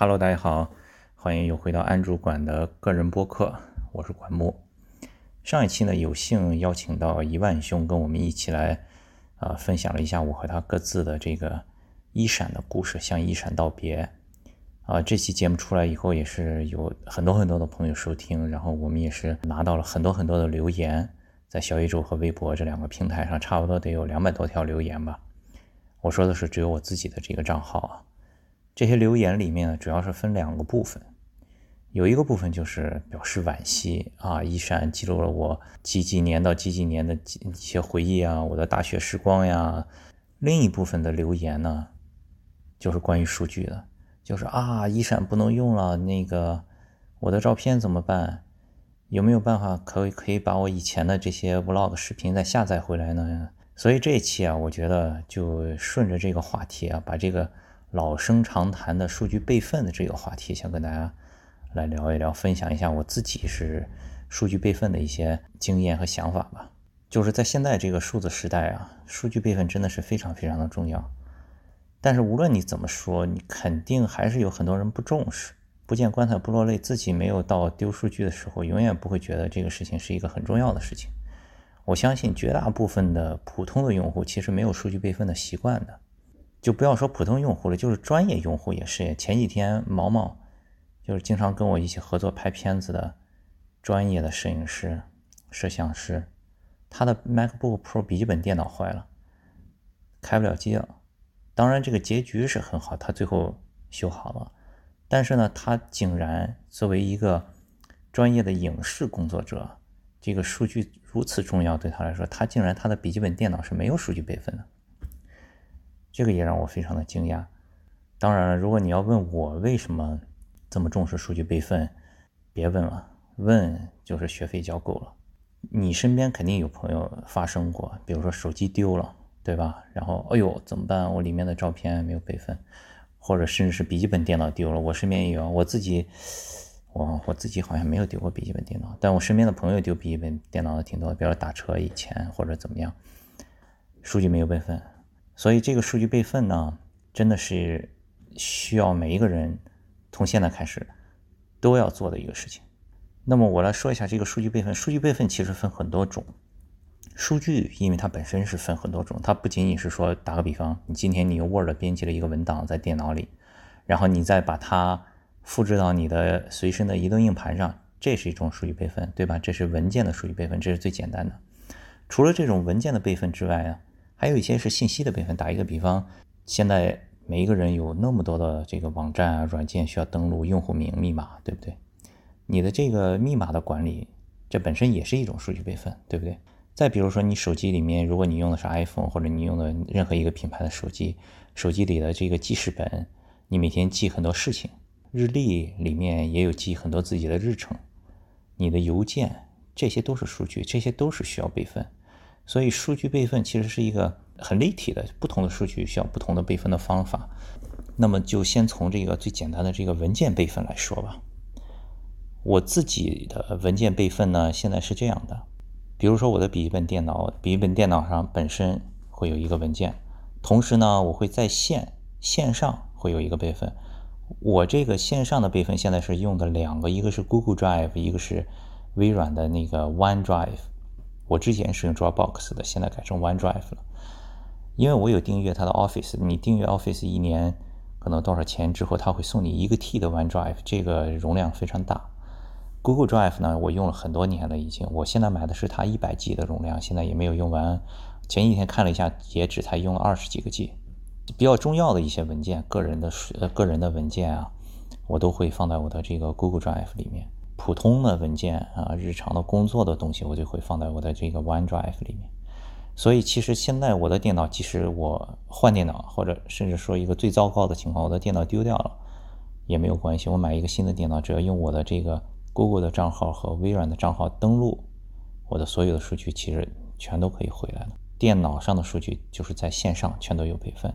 Hello，大家好，欢迎又回到安主管的个人播客，我是管木。上一期呢，有幸邀请到一万兄跟我们一起来啊，分享了一下我和他各自的这个一闪的故事，向一闪道别啊。这期节目出来以后，也是有很多很多的朋友收听，然后我们也是拿到了很多很多的留言，在小宇宙和微博这两个平台上，差不多得有两百多条留言吧。我说的是只有我自己的这个账号啊。这些留言里面主要是分两个部分，有一个部分就是表示惋惜啊，一闪记录了我几几年到几几年的一些回忆啊，我的大学时光呀。另一部分的留言呢，就是关于数据的，就是啊，一闪不能用了，那个我的照片怎么办？有没有办法可以可以把我以前的这些 vlog 视频再下载回来呢？所以这一期啊，我觉得就顺着这个话题啊，把这个。老生常谈的数据备份的这个话题，想跟大家来聊一聊，分享一下我自己是数据备份的一些经验和想法吧。就是在现在这个数字时代啊，数据备份真的是非常非常的重要。但是无论你怎么说，你肯定还是有很多人不重视，不见棺材不落泪，自己没有到丢数据的时候，永远不会觉得这个事情是一个很重要的事情。我相信绝大部分的普通的用户其实没有数据备份的习惯的。就不要说普通用户了，就是专业用户也是。前几天毛毛就是经常跟我一起合作拍片子的专业的摄影师、摄像师，他的 MacBook Pro 笔记本电脑坏了，开不了机了。当然，这个结局是很好，他最后修好了。但是呢，他竟然作为一个专业的影视工作者，这个数据如此重要对他来说，他竟然他的笔记本电脑是没有数据备份的。这个也让我非常的惊讶。当然了，如果你要问我为什么这么重视数据备份，别问了，问就是学费交够了。你身边肯定有朋友发生过，比如说手机丢了，对吧？然后，哎呦，怎么办？我里面的照片没有备份，或者甚至是笔记本电脑丢了。我身边也有，我自己，我我自己好像没有丢过笔记本电脑，但我身边的朋友丢笔记本电脑的挺多，比如说打车以前或者怎么样，数据没有备份。所以这个数据备份呢，真的是需要每一个人从现在开始都要做的一个事情。那么我来说一下这个数据备份。数据备份其实分很多种，数据因为它本身是分很多种，它不仅仅是说打个比方，你今天你用 Word 编辑了一个文档在电脑里，然后你再把它复制到你的随身的移动硬盘上，这是一种数据备份，对吧？这是文件的数据备份，这是最简单的。除了这种文件的备份之外啊。还有一些是信息的备份。打一个比方，现在每一个人有那么多的这个网站啊、软件需要登录，用户名、密码，对不对？你的这个密码的管理，这本身也是一种数据备份，对不对？再比如说，你手机里面，如果你用的是 iPhone，或者你用的任何一个品牌的手机，手机里的这个记事本，你每天记很多事情，日历里面也有记很多自己的日程，你的邮件，这些都是数据，这些都是需要备份。所以数据备份其实是一个很立体的，不同的数据需要不同的备份的方法。那么就先从这个最简单的这个文件备份来说吧。我自己的文件备份呢，现在是这样的：比如说我的笔记本电脑，笔记本电脑上本身会有一个文件，同时呢，我会在线线上会有一个备份。我这个线上的备份现在是用的两个，一个是 Google Drive，一个是微软的那个 OneDrive。我之前是用 Dropbox 的，现在改成 OneDrive 了，因为我有订阅它的 Office。你订阅 Office 一年可能多少钱之后，他会送你一个 T 的 OneDrive，这个容量非常大。Google Drive 呢，我用了很多年了已经，我现在买的是它一百 G 的容量，现在也没有用完。前几天看了一下，也只才用了二十几个 G。比较重要的一些文件，个人的呃个人的文件啊，我都会放在我的这个 Google Drive 里面。普通的文件啊，日常的工作的东西，我就会放在我的这个 OneDrive 里面。所以其实现在我的电脑，即使我换电脑，或者甚至说一个最糟糕的情况，我的电脑丢掉了也没有关系。我买一个新的电脑，只要用我的这个 Google 的账号和微软的账号登录，我的所有的数据其实全都可以回来了。电脑上的数据就是在线上全都有备份。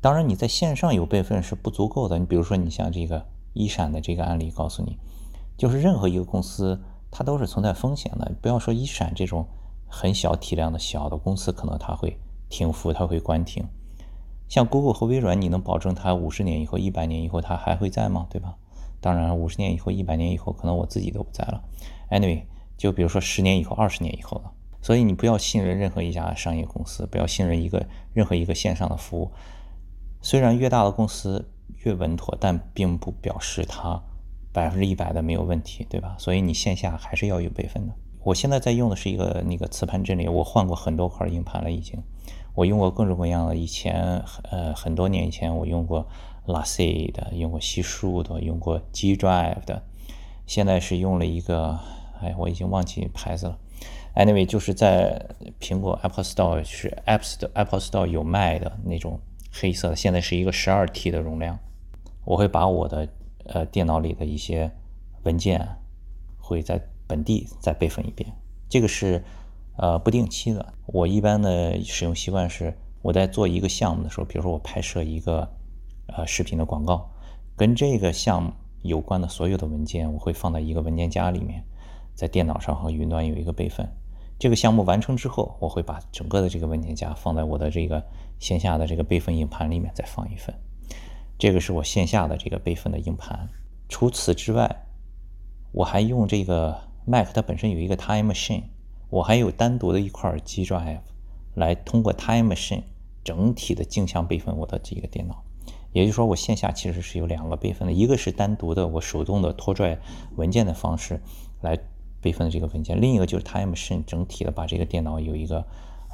当然，你在线上有备份是不足够的。你比如说，你像这个一闪的这个案例，告诉你。就是任何一个公司，它都是存在风险的。不要说一闪这种很小体量的小的公司，可能它会停服，它会关停。像 Google 和微软，你能保证它五十年以后、一百年以后它还会在吗？对吧？当然，五十年以后、一百年以后，可能我自己都不在了。Anyway，就比如说十年以后、二十年以后了。所以你不要信任任何一家商业公司，不要信任一个任何一个线上的服务。虽然越大的公司越稳妥，但并不表示它百分之一百的没有问题，对吧？所以你线下还是要有备份的。我现在在用的是一个那个磁盘阵列，我换过很多块硬盘了，已经。我用过各种各样的，以前呃很多年以前我用过 LACI 的，用过西数的，用过 G Drive 的，现在是用了一个，哎，我已经忘记牌子了。Anyway，就是在苹果 Apple Store 是 App Store Apple Store 有卖的那种黑色的，现在是一个十二 T 的容量。我会把我的呃电脑里的一些文件会在本地再备份一遍，这个是呃不定期的。我一般的使用习惯是，我在做一个项目的时候，比如说我拍摄一个呃视频的广告，跟这个项目有关的所有的文件，我会放在一个文件夹里面，在电脑上和云端有一个备份。这个项目完成之后，我会把整个的这个文件夹放在我的这个线下的这个备份硬盘里面再放一份。这个是我线下的这个备份的硬盘。除此之外，我还用这个 Mac，它本身有一个 Time Machine，我还有单独的一块 G Drive 来通过 Time Machine 整体的镜像备份我的这个电脑。也就是说，我线下其实是有两个备份的，一个是单独的我手动的拖拽文件的方式来。备份的这个文件，另一个就是 Time Machine 整体的把这个电脑有一个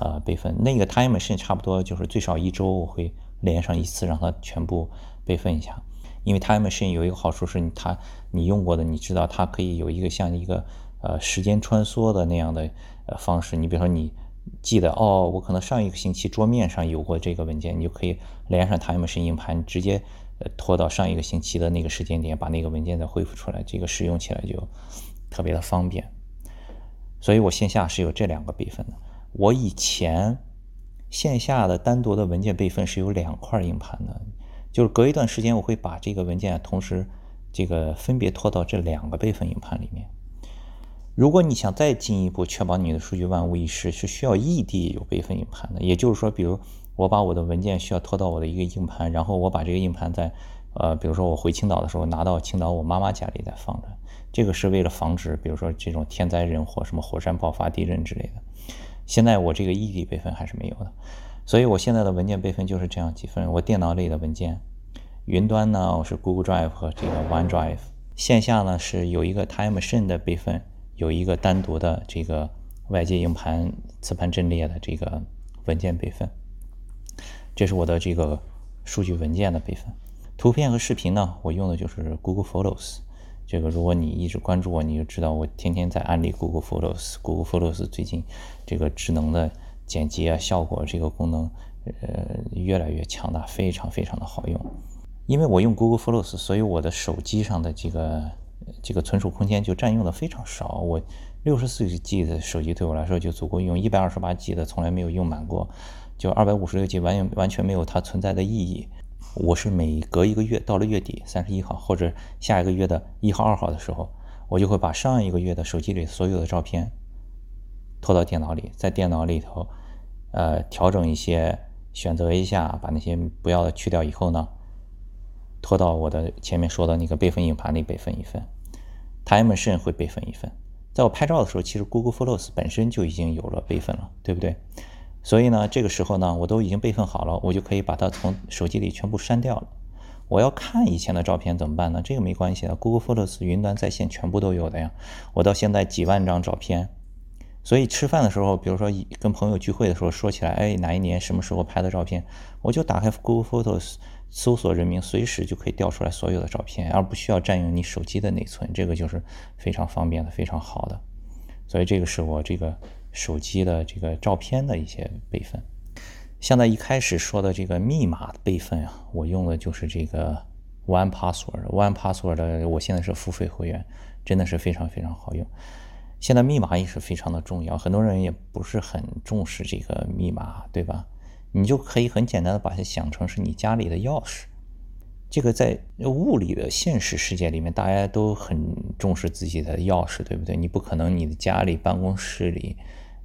呃备份。那个 Time Machine 差不多就是最少一周我会连上一次，让它全部备份一下。因为 Time Machine 有一个好处是它你用过的，你知道它可以有一个像一个呃时间穿梭的那样的呃方式。你比如说你记得哦，我可能上一个星期桌面上有过这个文件，你就可以连上 Time Machine 硬盘，直接呃拖到上一个星期的那个时间点，把那个文件再恢复出来，这个使用起来就。特别的方便，所以我线下是有这两个备份的。我以前线下的单独的文件备份是有两块硬盘的，就是隔一段时间我会把这个文件同时这个分别拖到这两个备份硬盘里面。如果你想再进一步确保你的数据万无一失，是需要异地有备份硬盘的。也就是说，比如我把我的文件需要拖到我的一个硬盘，然后我把这个硬盘在呃，比如说我回青岛的时候拿到青岛我妈妈家里再放着。这个是为了防止，比如说这种天灾人祸，什么火山爆发、地震之类的。现在我这个异地备份还是没有的，所以我现在的文件备份就是这样几份。我电脑里的文件，云端呢我是 Google Drive 和这个 OneDrive，线下呢是有一个 Time Machine 的备份，有一个单独的这个外接硬盘磁盘阵列的这个文件备份。这是我的这个数据文件的备份。图片和视频呢，我用的就是 Google Photos。这个，如果你一直关注我，你就知道我天天在安利 Google Photos。Google Photos 最近这个智能的剪辑啊，效果这个功能，呃，越来越强大，非常非常的好用。因为我用 Google Photos，所以我的手机上的这个这个存储空间就占用的非常少。我六十四 G 的手机对我来说就足够用，一百二十八 G 的从来没有用满过，就二百五十六 G 完全完全没有它存在的意义。我是每隔一个月，到了月底三十一号或者下一个月的一号、二号的时候，我就会把上一个月的手机里所有的照片拖到电脑里，在电脑里头，呃，调整一些，选择一下，把那些不要的去掉以后呢，拖到我的前面说的那个备份硬盘里备份一份，Time Machine 会备份一份。在我拍照的时候，其实 Google Photos 本身就已经有了备份了，对不对？所以呢，这个时候呢，我都已经备份好了，我就可以把它从手机里全部删掉了。我要看以前的照片怎么办呢？这个没关系的，Google Photos 云端在线全部都有的呀。我到现在几万张照片，所以吃饭的时候，比如说跟朋友聚会的时候说起来，哎，哪一年什么时候拍的照片，我就打开 Google Photos 搜索人名，随时就可以调出来所有的照片，而不需要占用你手机的内存，这个就是非常方便的，非常好的。所以这个是我这个。手机的这个照片的一些备份，像在一开始说的这个密码备份啊，我用的就是这个 One Password。One Password 的，我现在是付费会员，真的是非常非常好用。现在密码也是非常的重要，很多人也不是很重视这个密码，对吧？你就可以很简单的把它想成是你家里的钥匙。这个在物理的现实世界里面，大家都很重视自己的钥匙，对不对？你不可能你的家里、办公室里。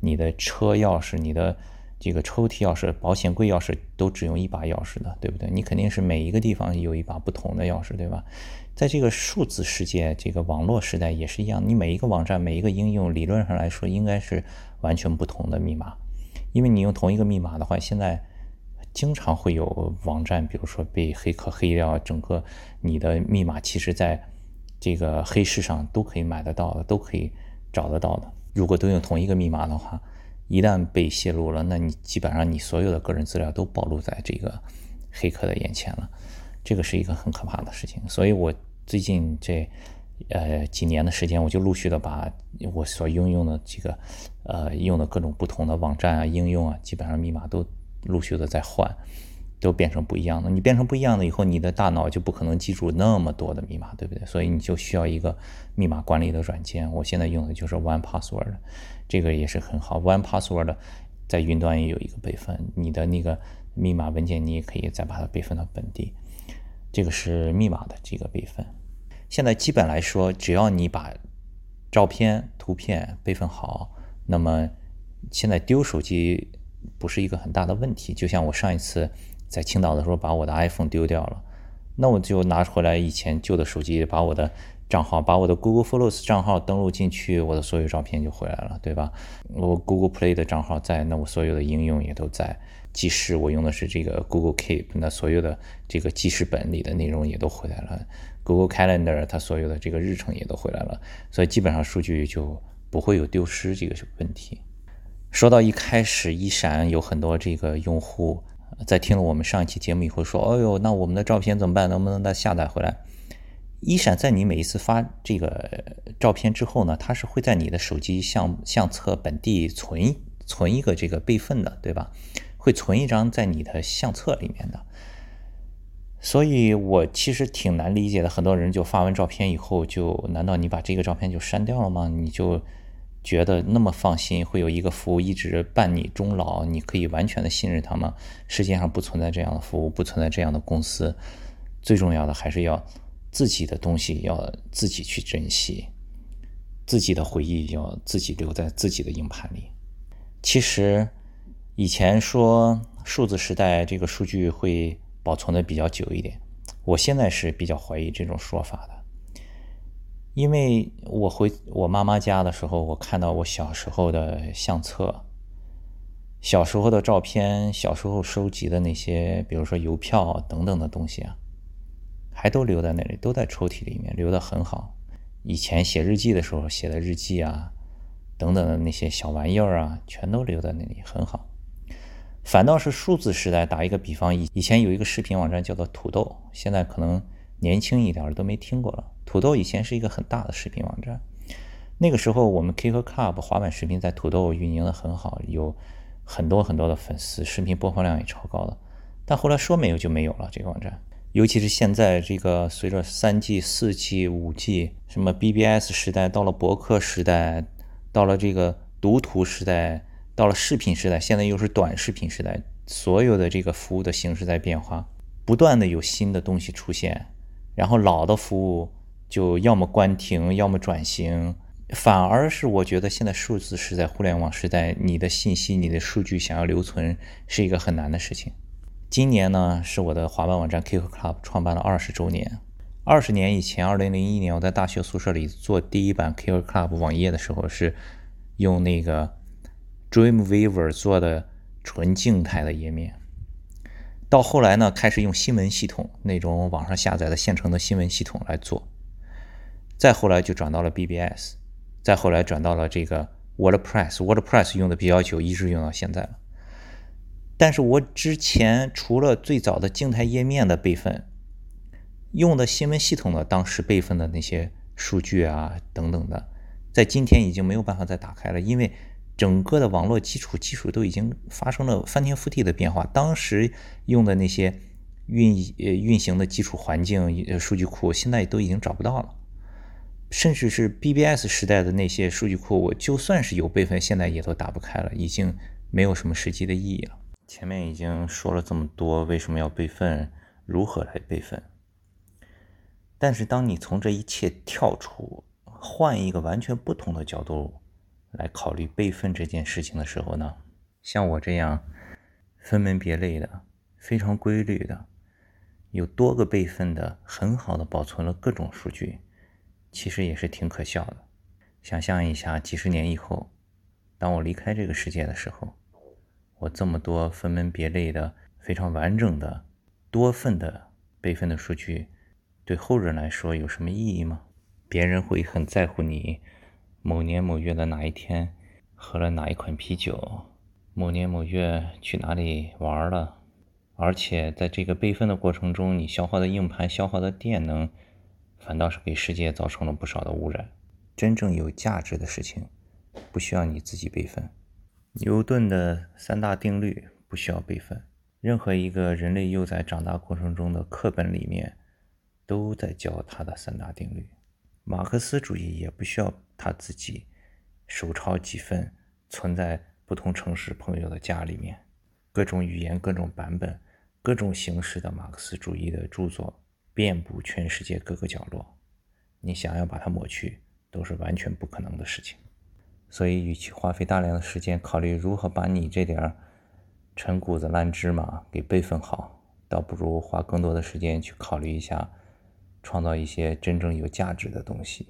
你的车钥匙、你的这个抽屉钥匙、保险柜钥匙都只用一把钥匙的，对不对？你肯定是每一个地方有一把不同的钥匙，对吧？在这个数字世界、这个网络时代也是一样，你每一个网站、每一个应用，理论上来说应该是完全不同的密码，因为你用同一个密码的话，现在经常会有网站，比如说被黑客黑掉，整个你的密码其实在这个黑市上都可以买得到的，都可以找得到的。如果都用同一个密码的话，一旦被泄露了，那你基本上你所有的个人资料都暴露在这个黑客的眼前了，这个是一个很可怕的事情。所以我最近这呃几年的时间，我就陆续的把我所应用的这个呃用的各种不同的网站啊、应用啊，基本上密码都陆续的在换。都变成不一样的，你变成不一样的以后，你的大脑就不可能记住那么多的密码，对不对？所以你就需要一个密码管理的软件。我现在用的就是 One Password，这个也是很好。One Password 在云端也有一个备份，你的那个密码文件你也可以再把它备份到本地。这个是密码的这个备份。现在基本来说，只要你把照片、图片备份好，那么现在丢手机不是一个很大的问题。就像我上一次。在青岛的时候把我的 iPhone 丢掉了，那我就拿回来以前旧的手机，把我的账号，把我的 Google Photos 账号登录进去，我的所有照片就回来了，对吧？我 Google Play 的账号在，那我所有的应用也都在。记事我用的是这个 Google Keep，那所有的这个记事本里的内容也都回来了。Google Calendar 它所有的这个日程也都回来了，所以基本上数据就不会有丢失这个问题。说到一开始一闪有很多这个用户。在听了我们上一期节目以后，说：“哦呦，那我们的照片怎么办？能不能再下载回来？”一闪在你每一次发这个照片之后呢，它是会在你的手机相相册本地存存一个这个备份的，对吧？会存一张在你的相册里面的。所以我其实挺难理解的，很多人就发完照片以后，就难道你把这个照片就删掉了吗？你就？觉得那么放心，会有一个服务一直伴你终老，你可以完全的信任他吗？世界上不存在这样的服务，不存在这样的公司。最重要的还是要自己的东西要自己去珍惜，自己的回忆要自己留在自己的硬盘里。其实以前说数字时代这个数据会保存的比较久一点，我现在是比较怀疑这种说法的。因为我回我妈妈家的时候，我看到我小时候的相册、小时候的照片、小时候收集的那些，比如说邮票等等的东西啊，还都留在那里，都在抽屉里面，留得很好。以前写日记的时候写的日记啊，等等的那些小玩意儿啊，全都留在那里，很好。反倒是数字时代，打一个比方，以以前有一个视频网站叫做土豆，现在可能年轻一点的都没听过了。土豆以前是一个很大的视频网站，那个时候我们 Kick Club 滑板视频在土豆运营的很好，有很多很多的粉丝，视频播放量也超高的。但后来说没有就没有了这个网站，尤其是现在这个随着三 G、四 G、五 G，什么 BBS 时代到了博客时代，到了这个读图时代，到了视频时代，现在又是短视频时代，所有的这个服务的形式在变化，不断的有新的东西出现，然后老的服务。就要么关停，要么转型，反而是我觉得现在数字时代、互联网时代，你的信息、你的数据想要留存是一个很难的事情。今年呢，是我的滑板网站 Kick Club 创办了二十周年。二十年以前，二零零一年，我在大学宿舍里做第一版 Kick Club 网页的时候，是用那个 Dreamweaver 做的纯静态的页面。到后来呢，开始用新闻系统那种网上下载的现成的新闻系统来做。再后来就转到了 BBS，再后来转到了这个 WordPress，WordPress 用的比较久，一直用到现在了。但是我之前除了最早的静态页面的备份，用的新闻系统的当时备份的那些数据啊等等的，在今天已经没有办法再打开了，因为整个的网络基础技术都已经发生了翻天覆地的变化。当时用的那些运呃运行的基础环境数据库，现在都已经找不到了。甚至是 BBS 时代的那些数据库，我就算是有备份，现在也都打不开了，已经没有什么实际的意义了。前面已经说了这么多，为什么要备份，如何来备份？但是当你从这一切跳出，换一个完全不同的角度来考虑备份这件事情的时候呢，像我这样分门别类的、非常规律的、有多个备份的、很好的保存了各种数据，其实也是挺可笑的。想象一下，几十年以后，当我离开这个世界的时候，我这么多分门别类的、非常完整的、多份的备份的数据，对后人来说有什么意义吗？别人会很在乎你某年某月的哪一天喝了哪一款啤酒，某年某月去哪里玩了，而且在这个备份的过程中，你消耗的硬盘、消耗的电能，反倒是给世界造成了不少的污染。真正有价值的事情，不需要你自己备份。牛顿的三大定律不需要备份，任何一个人类幼崽长大过程中的课本里面都在教他的三大定律。马克思主义也不需要他自己手抄几份存在不同城市朋友的家里面，各种语言、各种版本、各种形式的马克思主义的著作遍布全世界各个角落，你想要把它抹去都是完全不可能的事情。所以，与其花费大量的时间考虑如何把你这点陈谷子烂芝麻给备份好，倒不如花更多的时间去考虑一下。创造一些真正有价值的东西。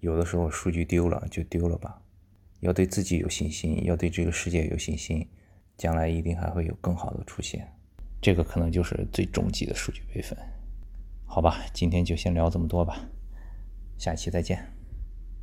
有的时候数据丢了就丢了吧，要对自己有信心，要对这个世界有信心，将来一定还会有更好的出现。这个可能就是最终极的数据备份。好吧，今天就先聊这么多吧，下期再见。